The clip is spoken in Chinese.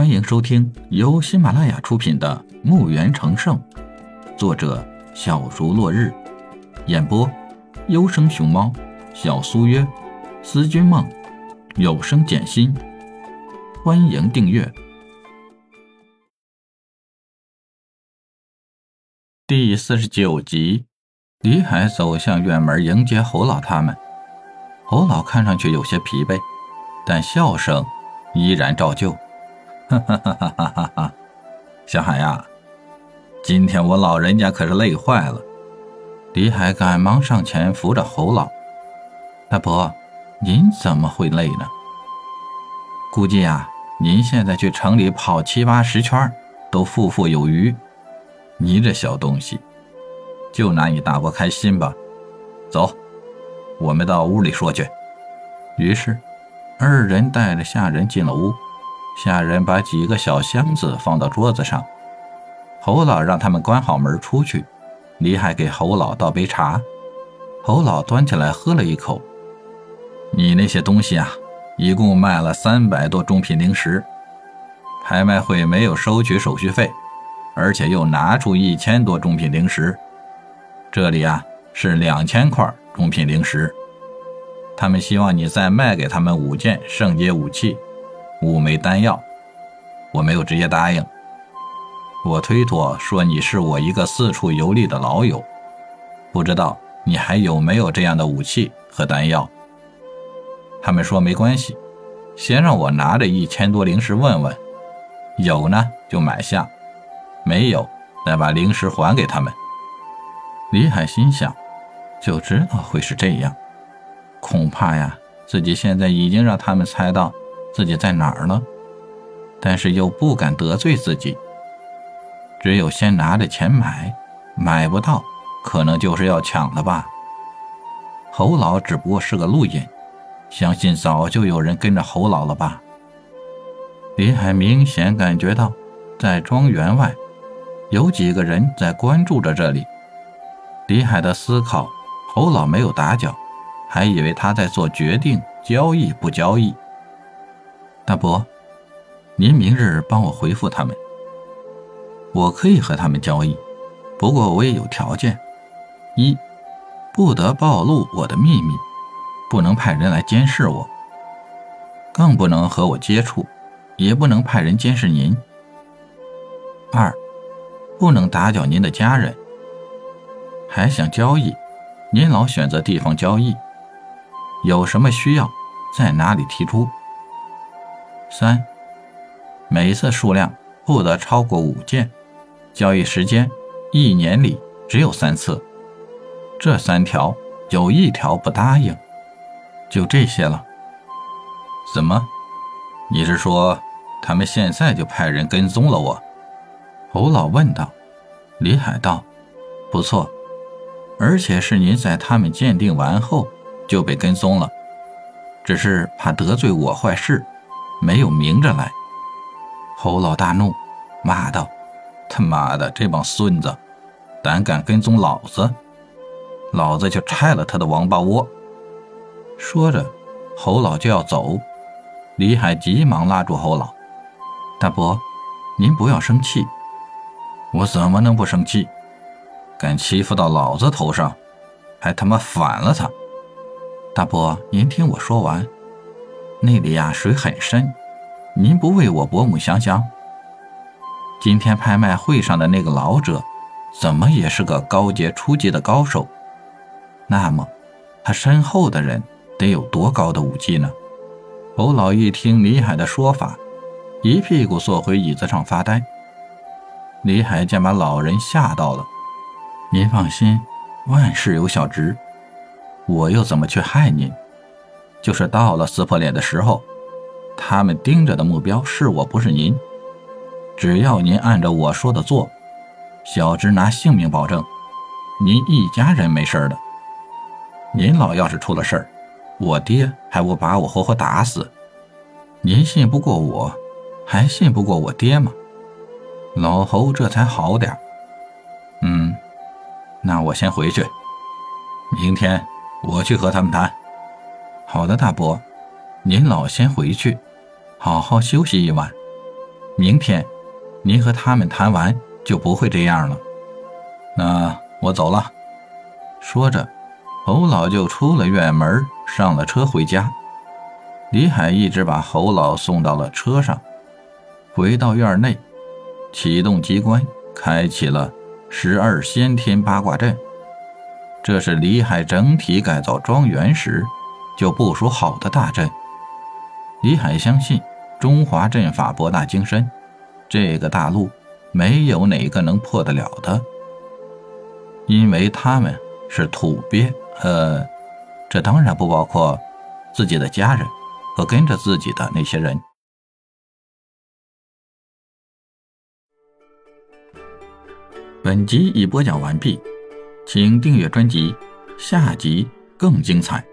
欢迎收听由喜马拉雅出品的《墓园成圣》，作者小竹落日，演播优生熊猫、小苏约、思君梦、有声简心。欢迎订阅第四十九集。李海走向院门迎接侯老他们。侯老看上去有些疲惫，但笑声依然照旧。哈哈哈哈哈哈！小海呀，今天我老人家可是累坏了。李海赶忙上前扶着侯老：“大伯，您怎么会累呢？估计呀，您现在去城里跑七八十圈，都富富有余。你这小东西，就拿你大伯开心吧。走。”我们到屋里说去。于是，二人带着下人进了屋。下人把几个小箱子放到桌子上。侯老让他们关好门出去。李海给侯老倒杯茶。侯老端起来喝了一口。你那些东西啊，一共卖了三百多中品灵石。拍卖会没有收取手续费，而且又拿出一千多中品灵石。这里啊，是两千块。中品灵石，他们希望你再卖给他们五件圣阶武器，五枚丹药。我没有直接答应，我推脱说你是我一个四处游历的老友，不知道你还有没有这样的武器和丹药。他们说没关系，先让我拿着一千多灵石问问，有呢就买下，没有再把灵石还给他们。李海心想。就知道会是这样，恐怕呀，自己现在已经让他们猜到自己在哪儿呢，但是又不敢得罪自己，只有先拿着钱买，买不到，可能就是要抢了吧。侯老只不过是个路引，相信早就有人跟着侯老了吧。李海明显感觉到，在庄园外，有几个人在关注着这里。李海的思考。侯老没有打搅，还以为他在做决定，交易不交易。大伯，您明日帮我回复他们。我可以和他们交易，不过我也有条件：一，不得暴露我的秘密，不能派人来监视我，更不能和我接触，也不能派人监视您；二，不能打搅您的家人。还想交易？您老选择地方交易，有什么需要，在哪里提出？三，每一次数量不得超过五件，交易时间一年里只有三次。这三条有一条不答应，就这些了。怎么？你是说他们现在就派人跟踪了我？侯老问道。李海道：“不错。”而且是您在他们鉴定完后就被跟踪了，只是怕得罪我坏事，没有明着来。侯老大怒，骂道：“他妈的，这帮孙子，胆敢跟踪老子，老子就拆了他的王八窝！”说着，侯老就要走，李海急忙拉住侯老：“大伯，您不要生气，我怎么能不生气？”敢欺负到老子头上，还他妈反了他！大伯，您听我说完，那里呀水很深，您不为我伯母想想？今天拍卖会上的那个老者，怎么也是个高阶初级的高手？那么，他身后的人得有多高的武技呢？侯老一听李海的说法，一屁股坐回椅子上发呆。李海见把老人吓到了。您放心，万事有小侄，我又怎么去害您？就是到了撕破脸的时候，他们盯着的目标是我，不是您。只要您按照我说的做，小侄拿性命保证，您一家人没事的。您老要是出了事儿，我爹还不把我活活打死？您信不过我，还信不过我爹吗？老侯这才好点嗯。那我先回去，明天我去和他们谈。好的，大伯，您老先回去，好好休息一晚。明天，您和他们谈完就不会这样了。那我走了。说着，侯老就出了院门，上了车回家。李海一直把侯老送到了车上，回到院内，启动机关，开启了十二先天八卦阵。这是李海整体改造庄园时就部署好的大阵。李海相信中华阵法博大精深，这个大陆没有哪个能破得了的，因为他们是土鳖，呃，这当然不包括自己的家人和跟着自己的那些人。本集已播讲完毕。请订阅专辑，下集更精彩。